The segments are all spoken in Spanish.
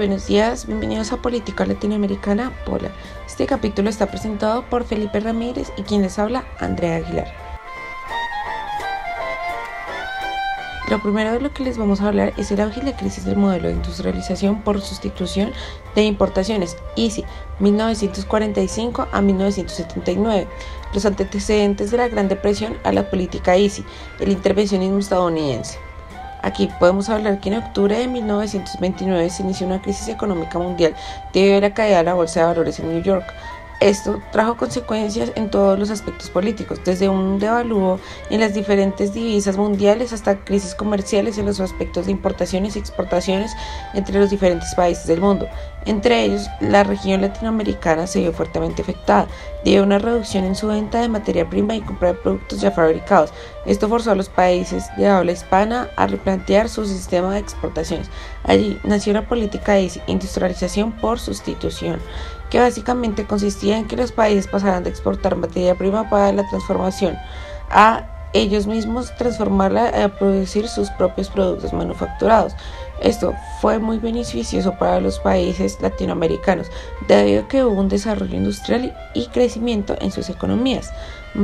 buenos días, bienvenidos a Política Latinoamericana Pola. Este capítulo está presentado por Felipe Ramírez y quien les habla, Andrea Aguilar. Lo primero de lo que les vamos a hablar es el auge y la crisis del modelo de industrialización por sustitución de importaciones, ICI, 1945 a 1979, los antecedentes de la Gran Depresión a la política ICI, el intervencionismo estadounidense. Aquí podemos hablar que en octubre de 1929 se inició una crisis económica mundial debido a la caída de la bolsa de valores en New York. Esto trajo consecuencias en todos los aspectos políticos, desde un devalúo en las diferentes divisas mundiales hasta crisis comerciales en los aspectos de importaciones y exportaciones entre los diferentes países del mundo. Entre ellos, la región latinoamericana se vio fuertemente afectada, debido a una reducción en su venta de materia prima y compra de productos ya fabricados. Esto forzó a los países de habla hispana a replantear su sistema de exportaciones. Allí nació la política de industrialización por sustitución que básicamente consistía en que los países pasaran de exportar materia prima para la transformación a ellos mismos transformarla a producir sus propios productos manufacturados. Esto fue muy beneficioso para los países latinoamericanos, debido a que hubo un desarrollo industrial y crecimiento en sus economías.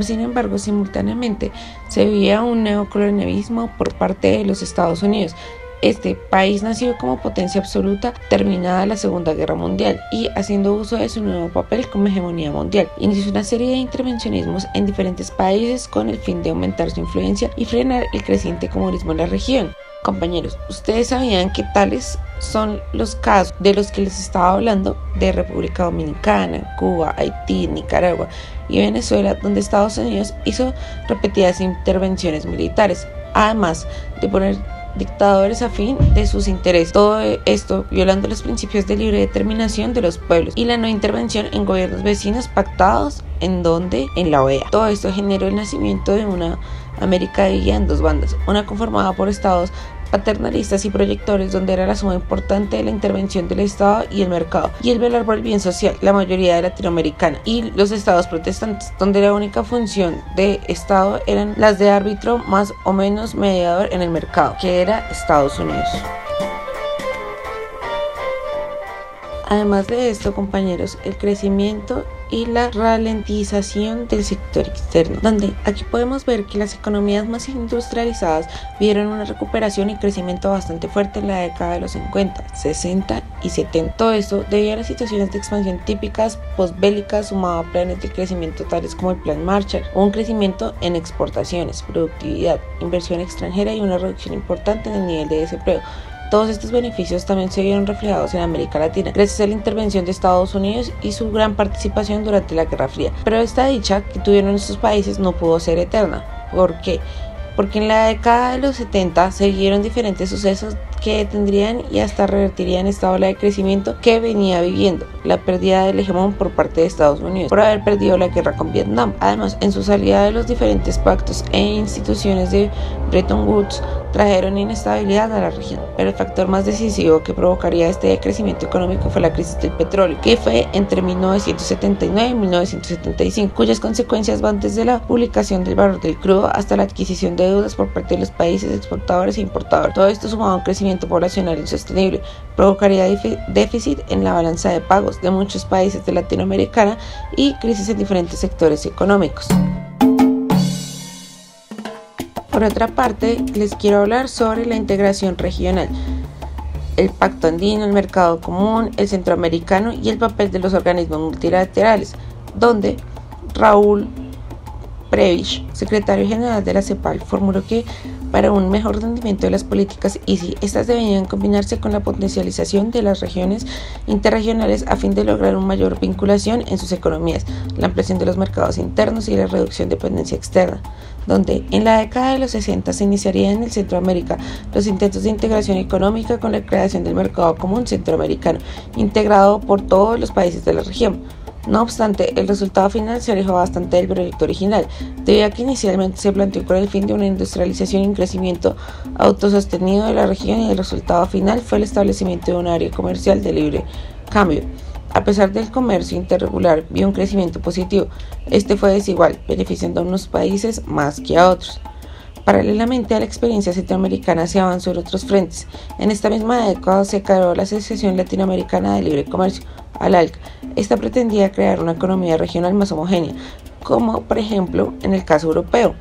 Sin embargo, simultáneamente se veía un neocolonialismo por parte de los Estados Unidos, este país nació como potencia absoluta terminada la Segunda Guerra Mundial y haciendo uso de su nuevo papel como hegemonía mundial. Inició una serie de intervencionismos en diferentes países con el fin de aumentar su influencia y frenar el creciente comunismo en la región. Compañeros, ¿ustedes sabían que tales son los casos de los que les estaba hablando de República Dominicana, Cuba, Haití, Nicaragua y Venezuela, donde Estados Unidos hizo repetidas intervenciones militares, además de poner dictadores a fin de sus intereses. Todo esto violando los principios de libre determinación de los pueblos y la no intervención en gobiernos vecinos pactados en donde en la OEA. Todo esto generó el nacimiento de una América dividida en dos bandas, una conformada por estados paternalistas y proyectores donde era la suma importante de la intervención del Estado y el mercado y el velar por el bien social, la mayoría de latinoamericana y los estados protestantes donde la única función de Estado eran las de árbitro más o menos mediador en el mercado, que era Estados Unidos. Además de esto, compañeros, el crecimiento y la ralentización del sector externo, donde aquí podemos ver que las economías más industrializadas vieron una recuperación y crecimiento bastante fuerte en la década de los 50, 60 y 70. Todo esto debido a las situaciones de expansión típicas postbélicas sumado a planes de crecimiento tales como el Plan Marshall, un crecimiento en exportaciones, productividad, inversión extranjera y una reducción importante en el nivel de desempleo todos estos beneficios también se vieron reflejados en América Latina, gracias a la intervención de Estados Unidos y su gran participación durante la Guerra Fría. Pero esta dicha que tuvieron estos países no pudo ser eterna. ¿Por qué? Porque en la década de los 70 se vieron diferentes sucesos que detendrían y hasta revertirían esta ola de crecimiento que venía viviendo, la pérdida del hegemón por parte de Estados Unidos por haber perdido la guerra con Vietnam. Además, en su salida de los diferentes pactos e instituciones de Bretton Woods, trajeron inestabilidad a la región, pero el factor más decisivo que provocaría este decrecimiento económico fue la crisis del petróleo, que fue entre 1979 y 1975, cuyas consecuencias van desde la publicación del valor del crudo hasta la adquisición de deudas por parte de los países exportadores e importadores. Todo esto sumado a un crecimiento poblacional insostenible provocaría déficit en la balanza de pagos de muchos países de Latinoamérica y crisis en diferentes sectores económicos. Por otra parte, les quiero hablar sobre la integración regional, el Pacto Andino, el Mercado Común, el Centroamericano y el papel de los organismos multilaterales, donde Raúl Previch, secretario general de la CEPAL, formuló que para un mejor rendimiento de las políticas ICI, estas deberían combinarse con la potencialización de las regiones interregionales a fin de lograr una mayor vinculación en sus economías, la ampliación de los mercados internos y la reducción de dependencia externa donde en la década de los 60 se iniciarían en el Centroamérica los intentos de integración económica con la creación del mercado común centroamericano, integrado por todos los países de la región. No obstante, el resultado final se alejó bastante del proyecto original, debido a que inicialmente se planteó con el fin de una industrialización y un crecimiento autosostenido de la región y el resultado final fue el establecimiento de un área comercial de libre cambio. A pesar del comercio interregular, vio un crecimiento positivo. Este fue desigual, beneficiando a unos países más que a otros. Paralelamente a la experiencia centroamericana se avanzó en otros frentes. En esta misma década se creó la Asociación Latinoamericana de Libre Comercio, ALALC. Esta pretendía crear una economía regional más homogénea, como por ejemplo en el caso europeo.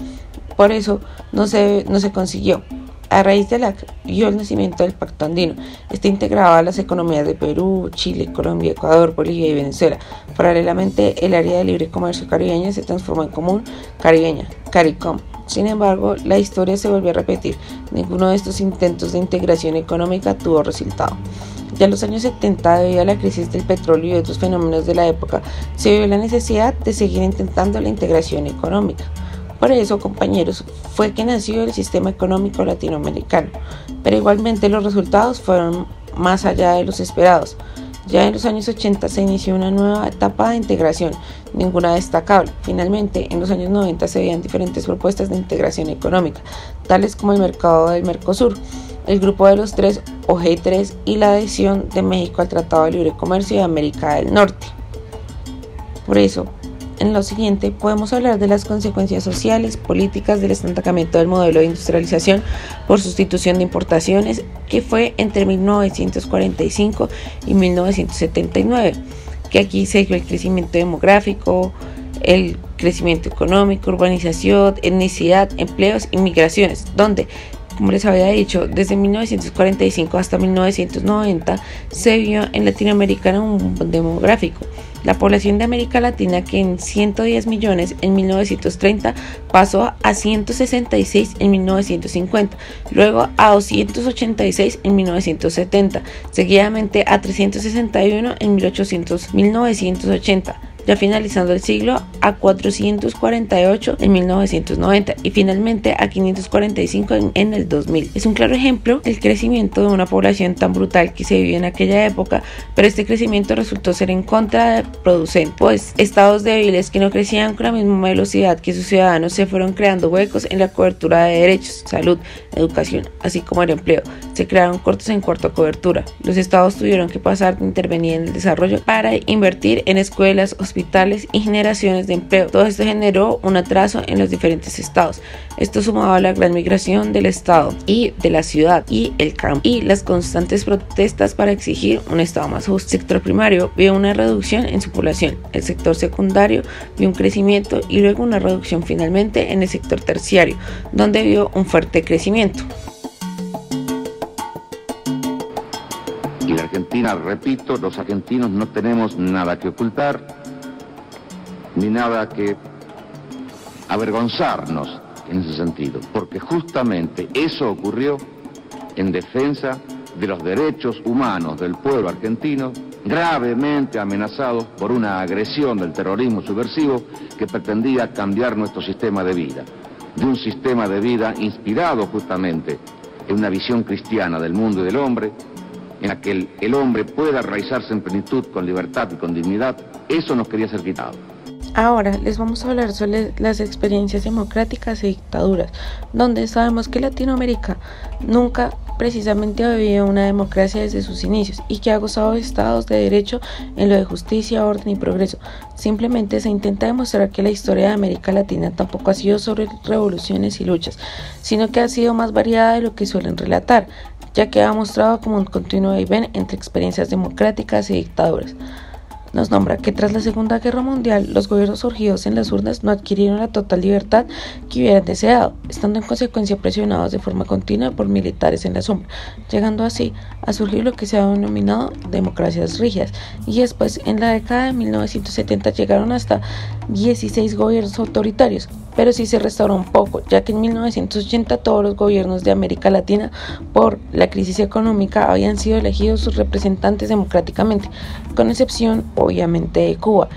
Por eso no se, no se consiguió. A raíz de la vio el nacimiento del Pacto Andino. Está integrado a las economías de Perú, Chile, Colombia, Ecuador, Bolivia y Venezuela. Paralelamente, el área de libre comercio caribeña se transformó en común caribeña, CARICOM. Sin embargo, la historia se volvió a repetir. Ninguno de estos intentos de integración económica tuvo resultado. Ya en los años 70, debido a la crisis del petróleo y otros fenómenos de la época, se vio la necesidad de seguir intentando la integración económica. Por eso, compañeros, fue que nació el sistema económico latinoamericano, pero igualmente los resultados fueron más allá de los esperados. Ya en los años 80 se inició una nueva etapa de integración, ninguna destacable. Finalmente, en los años 90 se veían diferentes propuestas de integración económica, tales como el mercado del Mercosur, el Grupo de los Tres o G3 y la adhesión de México al Tratado de Libre Comercio de América del Norte. Por eso, en lo siguiente podemos hablar de las consecuencias sociales, políticas del estancamiento del modelo de industrialización por sustitución de importaciones que fue entre 1945 y 1979, que aquí se dio el crecimiento demográfico, el crecimiento económico, urbanización, etnicidad, empleos y migraciones, donde como les había dicho, desde 1945 hasta 1990 se vio en Latinoamérica un demográfico. La población de América Latina, que en 110 millones en 1930 pasó a 166 en 1950, luego a 286 en 1970, seguidamente a 361 en 1800, 1980 ya finalizando el siglo a 448 en 1990 y finalmente a 545 en, el 2000. Es un claro ejemplo el crecimiento de una población tan brutal que se vivió en aquella época, pero este crecimiento resultó ser en contra de producentes, pues estados débiles que no crecían con la misma velocidad que sus ciudadanos se fueron creando huecos en la cobertura de derechos, salud, educación, así como el empleo. Se crearon cortos en cuarta cobertura. Los estados tuvieron que pasar de intervenir en el desarrollo para invertir en escuelas, hospitales y generaciones de Todo esto generó un atraso en los diferentes estados. Esto sumado a la gran migración del estado y de la ciudad y el campo y las constantes protestas para exigir un estado más justo. El sector primario vio una reducción en su población, el sector secundario vio un crecimiento y luego una reducción finalmente en el sector terciario, donde vio un fuerte crecimiento. Y la Argentina, repito, los argentinos no tenemos nada que ocultar, ni nada que avergonzarnos en ese sentido, porque justamente eso ocurrió en defensa de los derechos humanos del pueblo argentino, gravemente amenazados por una agresión del terrorismo subversivo que pretendía cambiar nuestro sistema de vida, de un sistema de vida inspirado justamente en una visión cristiana del mundo y del hombre, en la que el, hombre pueda arraizarse en plenitud con libertad y con dignidad, eso nos quería ser quitado. Ahora les vamos a hablar sobre las experiencias democráticas y dictaduras, donde sabemos que Latinoamérica nunca precisamente ha vivido una democracia desde sus inicios y que ha gozado de estados de derecho en lo de justicia, orden y progreso. Simplemente se intenta demostrar que la historia de América Latina tampoco ha sido sobre revoluciones y luchas, sino que ha sido más variada de lo que suelen relatar, ya que ha mostrado como un continuo ven entre experiencias democráticas y dictaduras nos nombra que tras la Segunda Guerra Mundial los gobiernos surgidos en las urnas no adquirieron la total libertad que hubieran deseado, estando en consecuencia presionados de forma continua por militares en la sombra, llegando así a surgir lo que se ha denominado democracias rígidas. Y después en la década de 1970 llegaron hasta 16 gobiernos autoritarios, pero sí se restauró un poco, ya que en 1980 todos los gobiernos de América Latina por la crisis económica habían sido elegidos sus representantes democráticamente, con excepción obviamente de Cuba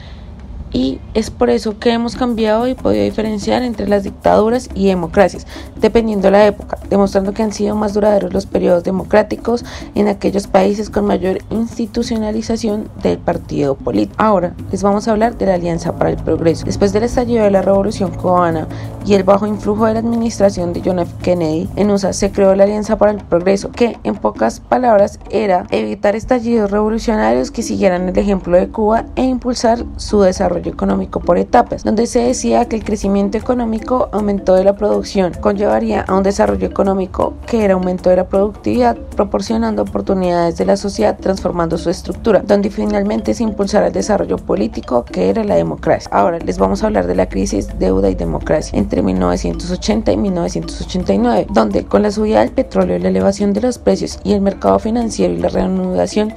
y es por eso que hemos cambiado y podido diferenciar entre las dictaduras y democracias, dependiendo de la época, demostrando que han sido más duraderos los periodos democráticos en aquellos países con mayor institucionalización del partido político. Ahora les vamos a hablar de la Alianza para el Progreso. Después del estallido de la Revolución cubana y el bajo influjo de la administración de John F. Kennedy en USA se creó la Alianza para el Progreso, que en pocas palabras era evitar estallidos revolucionarios que siguieran el ejemplo de Cuba e impulsar su desarrollo económico por etapas, donde se decía que el crecimiento económico, aumento de la producción, conllevaría a un desarrollo económico que era aumento de la productividad, proporcionando oportunidades de la sociedad, transformando su estructura, donde finalmente se impulsara el desarrollo político que era la democracia. Ahora les vamos a hablar de la crisis deuda y democracia entre 1980 y 1989, donde con la subida del petróleo, la elevación de los precios y el mercado financiero y la reanudación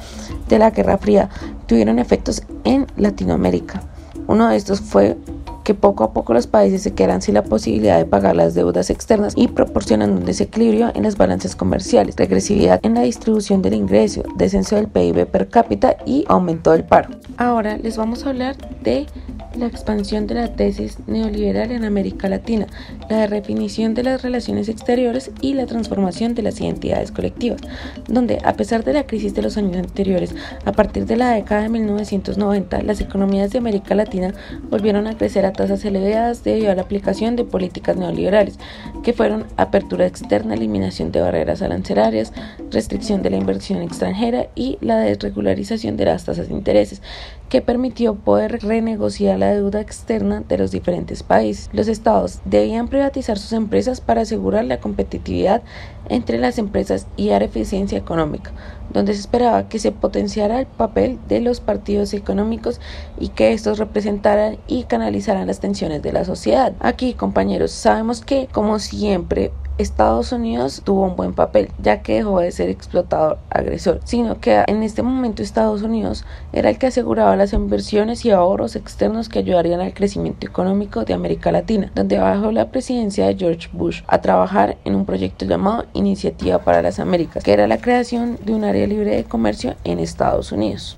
de la Guerra Fría tuvieron efectos en Latinoamérica. Uno de estos fue que poco a poco los países se quedan sin la posibilidad de pagar las deudas externas y proporcionan un desequilibrio en las balanzas comerciales, regresividad en la distribución del ingreso, descenso del PIB per cápita y aumento del paro. Ahora les vamos a hablar de la expansión de la tesis neoliberal en América Latina, la redefinición de las relaciones exteriores y la transformación de las identidades colectivas, donde a pesar de la crisis de los años anteriores, a partir de la década de 1990, las economías de América Latina volvieron a crecer a tasas elevadas debido a la aplicación de políticas neoliberales, que fueron apertura externa, eliminación de barreras arancelarias, restricción de la inversión extranjera y la desregularización de las tasas de intereses, que permitió poder renegociar la deuda externa de los diferentes países. Los estados debían privatizar sus empresas para asegurar la competitividad entre las empresas y dar eficiencia económica, donde se esperaba que se potenciara el papel de los partidos económicos y que estos representaran y canalizaran las tensiones de la sociedad. Aquí, compañeros, sabemos que, como siempre, Estados Unidos tuvo un buen papel, ya que dejó de ser explotador agresor, sino que en este momento Estados Unidos era el que aseguraba las inversiones y ahorros externos que ayudarían al crecimiento económico de América Latina, donde bajó la presidencia de George Bush a trabajar en un proyecto llamado Iniciativa para las Américas, que era la creación de un área libre de comercio en Estados Unidos.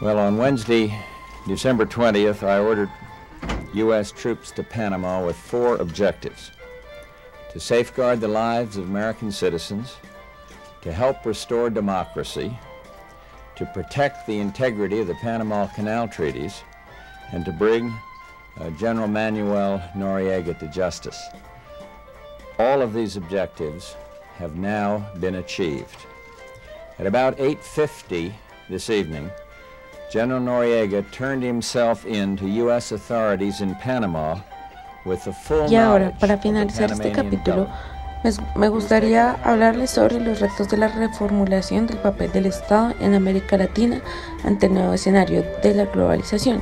Well, on Wednesday, December 20th, I ordered U.S. troops to Panama with four objectives. To safeguard the lives of American citizens, to help restore democracy, to protect the integrity of the Panama Canal treaties, and to bring uh, General Manuel Noriega to justice. All of these objectives have now been achieved. At about 8.50 this evening, General Noriega turned himself in to U.S. authorities in Panama Y ahora, para finalizar este capítulo, me gustaría hablarles sobre los retos de la reformulación del papel del Estado en América Latina ante el nuevo escenario de la globalización.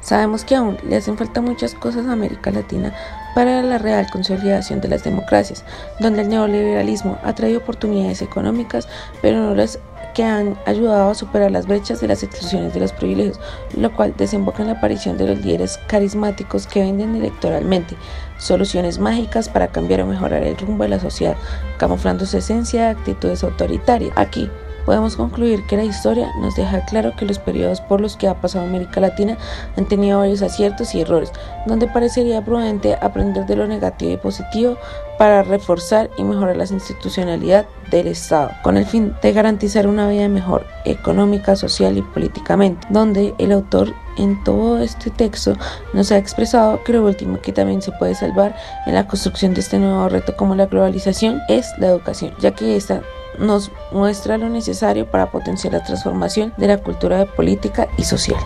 Sabemos que aún le hacen falta muchas cosas a América Latina para la real consolidación de las democracias, donde el neoliberalismo ha traído oportunidades económicas, pero no las que han ayudado a superar las brechas de las exclusiones de los privilegios, lo cual desemboca en la aparición de los líderes carismáticos que venden electoralmente soluciones mágicas para cambiar o mejorar el rumbo de la sociedad, camuflando su esencia de actitudes autoritarias. Aquí, podemos concluir que la historia nos deja claro que los periodos por los que ha pasado América Latina han tenido varios aciertos y errores, donde parecería prudente aprender de lo negativo y positivo para reforzar y mejorar la institucionalidad del Estado, con el fin de garantizar una vida mejor económica, social y políticamente, donde el autor en todo este texto nos ha expresado que lo último que también se puede salvar en la construcción de este nuevo reto como la globalización es la educación, ya que esta nos muestra lo necesario para potenciar la transformación de la cultura política y social.